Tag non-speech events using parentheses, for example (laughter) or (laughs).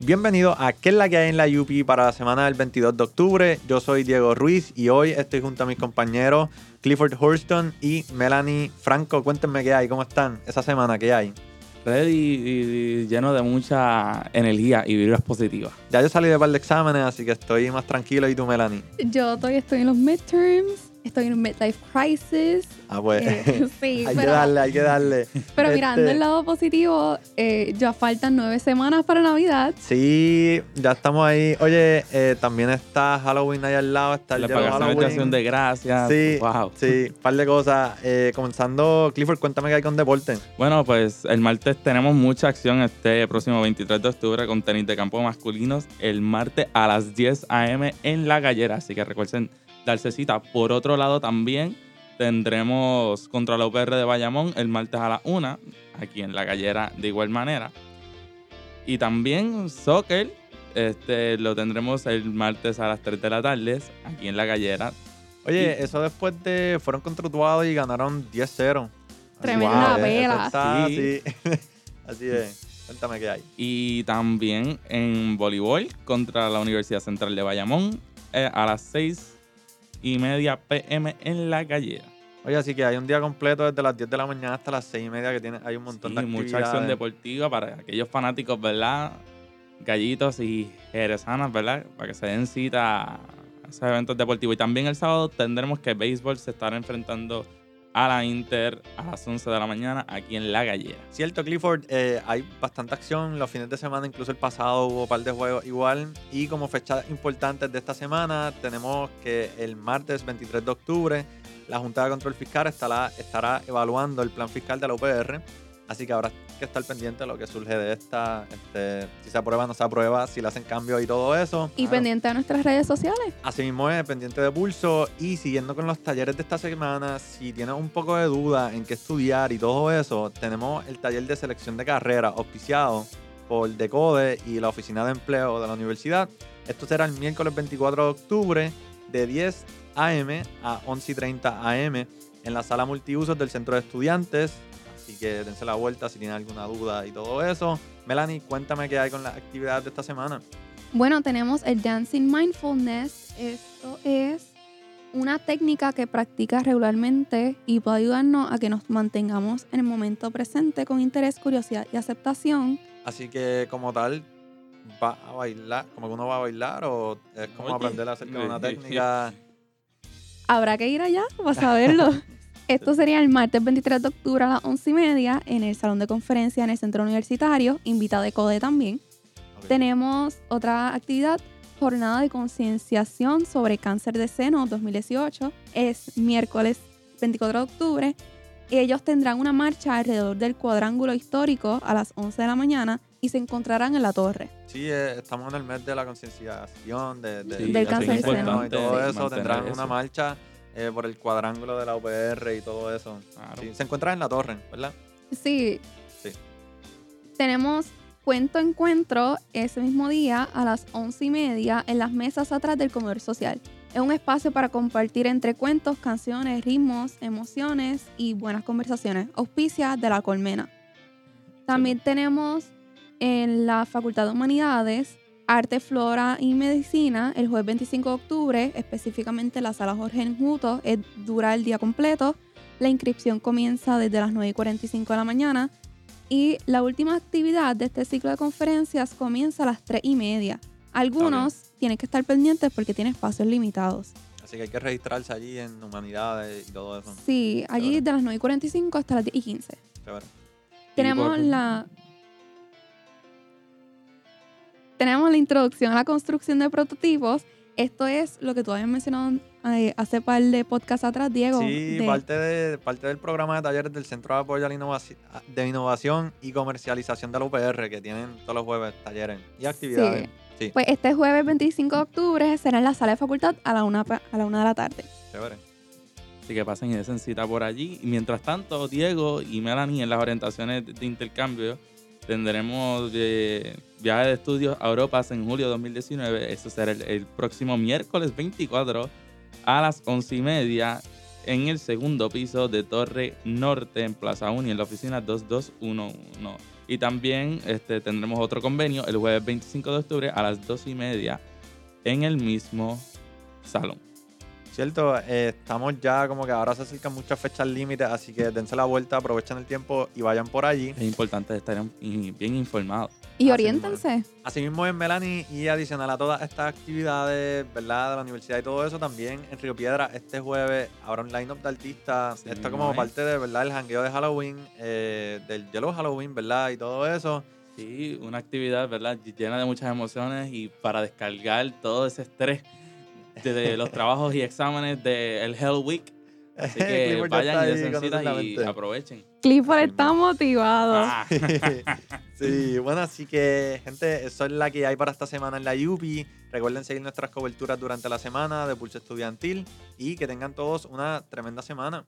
Bienvenido a ¿Qué es la que hay en la UP para la semana del 22 de octubre? Yo soy Diego Ruiz y hoy estoy junto a mis compañeros Clifford Hurston y Melanie Franco. Cuéntenme qué hay, cómo están esa semana, qué hay. Ready y, y lleno de mucha energía y vibras positivas. Ya yo salí de par de exámenes, así que estoy más tranquilo. ¿Y tú, Melanie? Yo todavía estoy en los midterms, estoy en un midlife crisis. Ah, pues. Eh, (laughs) sí, (laughs) hay que darle, hay que darle. (laughs) pero mirando Este, el lado positivo, eh, ya faltan nueve semanas para Navidad. Sí, ya estamos ahí. Oye, eh, también está Halloween ahí al lado, está el La pagación de gracias. Sí, Wow. sí, par de cosas. Eh, comenzando, Clifford, cuéntame qué hay con deporte. Bueno, pues el martes tenemos mucha acción este próximo 23 de octubre con tenis de campo masculinos. El martes a las 10 a.m. en La Gallera. Así que recuerden darse cita. Por otro lado, también tendremos contra la UPR de Bayamón el martes a las 1. Aquí en La Gallera de igual manera. Y también soccer. Este, lo tendremos el martes a las 3 de la tarde aquí en La Gallera. Oye, eso después de. Fueron contra Utuado y ganaron 10-0. Tremenda Wow, está Sí. así. (laughs) así es. Cuéntame qué hay. Y también en voleibol contra la Universidad Central de Bayamón eh, a las 6 y media pm en la gallera. Oye, así que hay un día completo desde las 10 de la mañana hasta las 6 y media que tiene, hay un montón Sí, de mucha actividades. acción deportiva para aquellos fanáticos, ¿verdad? Gallitos y jerezanas, ¿verdad? Para que se den cita a esos eventos deportivos. Y también el sábado tendremos que béisbol se estará enfrentando a la Inter a las 11 de la mañana aquí en La Gallera. Cierto, Clifford, eh, hay bastante acción los fines de semana, incluso el pasado hubo un par de juegos igual. Y como fechas importantes de esta semana, tenemos que el martes 23 de octubre la Junta de Control Fiscal estará, estará evaluando el plan fiscal de la UPR. Así que habrá que estar pendiente de lo que surge de esta, este, si se aprueba o no se aprueba, si le hacen cambios y todo eso. Y Claro. pendiente a nuestras redes sociales. Asimismo es pendiente de pulso y siguiendo con los talleres de esta semana, si tienes un poco de duda en qué estudiar y todo eso, tenemos el taller de selección de carrera auspiciado por Decode y la Oficina de Empleo de la Universidad. Esto será el miércoles 24 de octubre de 10 a.m. a 11 y 30 a.m. en la sala multiusos del Centro de Estudiantes. Así que dense la vuelta si tienen alguna duda y todo eso. Melanie, cuéntame qué hay con las actividades de esta semana. Bueno, tenemos el Dancing Mindfulness. Esto es una técnica que practicas regularmente y puede ayudarnos a que nos mantengamos en el momento presente con interés, curiosidad y aceptación. Así que como tal, va a bailar, como que uno va a bailar o es como Oye, aprender acerca de una técnica. Habrá que ir allá para saberlo. (laughs) Esto sería el martes 23 de octubre a las 11 y media en el Salón de Conferencia en el Centro Universitario, invitado de CODE también. Ok. Tenemos otra actividad, jornada de concienciación sobre cáncer de seno 2018. Es miércoles 24 de octubre. Ellos tendrán una marcha alrededor del cuadrángulo histórico a las 11 de la mañana y se encontrarán en la torre. Sí, eh, estamos en el mes de la concienciación, de, de- Sí, Del de cáncer de seno seno. y todo Sí, eso. mantener Tendrán eso. una marcha eh, por el cuadrángulo de la UPR y todo eso. Claro. Sí, se encuentran en la torre, ¿verdad? Sí. Sí. Tenemos cuento encuentro ese mismo día a las 11 y media en las mesas atrás del comedor social. Es un espacio para compartir entre cuentos, canciones, ritmos, emociones y buenas conversaciones. Auspicia de la Colmena. También tenemos en la Facultad de Humanidades Arte, Flora y Medicina el jueves 25 de octubre, específicamente en la sala Jorge Enjuto, es dura el día completo. La inscripción comienza desde las 9 y 45 de la mañana y la última actividad de este ciclo de conferencias comienza a las 3 y media. Algunos tienen que estar pendientes porque tienen espacios limitados. Así que hay que registrarse allí en humanidades y todo eso. Sí, allí Chévere. de las 9 y 45 hasta las 10 y 15. Chévere. Tenemos por- la... Tenemos la introducción a la construcción de prototipos. Esto es lo que tú habías mencionado eh, hace par de podcasts atrás, Diego. Sí, de- parte, de, parte del programa de talleres del Centro de Apoyo a la Innovación, de Innovación y Comercialización de la UPR, que tienen todos los jueves talleres y actividades. Sí, Pues este jueves 25 de octubre será en la sala de facultad a la una, a la una de la tarde. chévere. Así que pasen y desen cita por allí. Y mientras tanto, Diego y Melanie en las orientaciones de intercambio tendremos eh, viaje de estudios a Europa en julio de 2019. Eso será el, próximo miércoles 24 a las 11 y media en el segundo piso de Torre Norte en Plaza Uni, en la oficina 2211. Y también este, tendremos otro convenio el jueves 25 de octubre a las 2 y media en el mismo salón. Cierto, eh, estamos ya como que ahora se acercan muchas fechas límites, así que dense la vuelta, aprovechen el tiempo y vayan por allí. Es importante estar bien informados. Y Así oriéntense. Asimismo en Melanie y adicional a todas estas actividades, ¿verdad? De la universidad y todo eso, también en Río Piedra este jueves habrá un line-up de artistas. Así Esto mismo como es. parte de, ¿verdad? El jangueo de Halloween, eh, del Yellow Halloween, ¿verdad? Y todo eso. Sí, una actividad, ¿verdad? Llena de muchas emociones y para descargar todo ese estrés de, de los trabajos y exámenes del Hell Week. Así que vayan y ahí den con citas eso en la y aprovechen. Clifford está motivado. Ah, (laughs) sí, bueno, así que, gente, eso es la que hay para esta semana en la UPI. Recuerden seguir nuestras coberturas durante la semana de Pulso Estudiantil y que tengan todos una tremenda semana.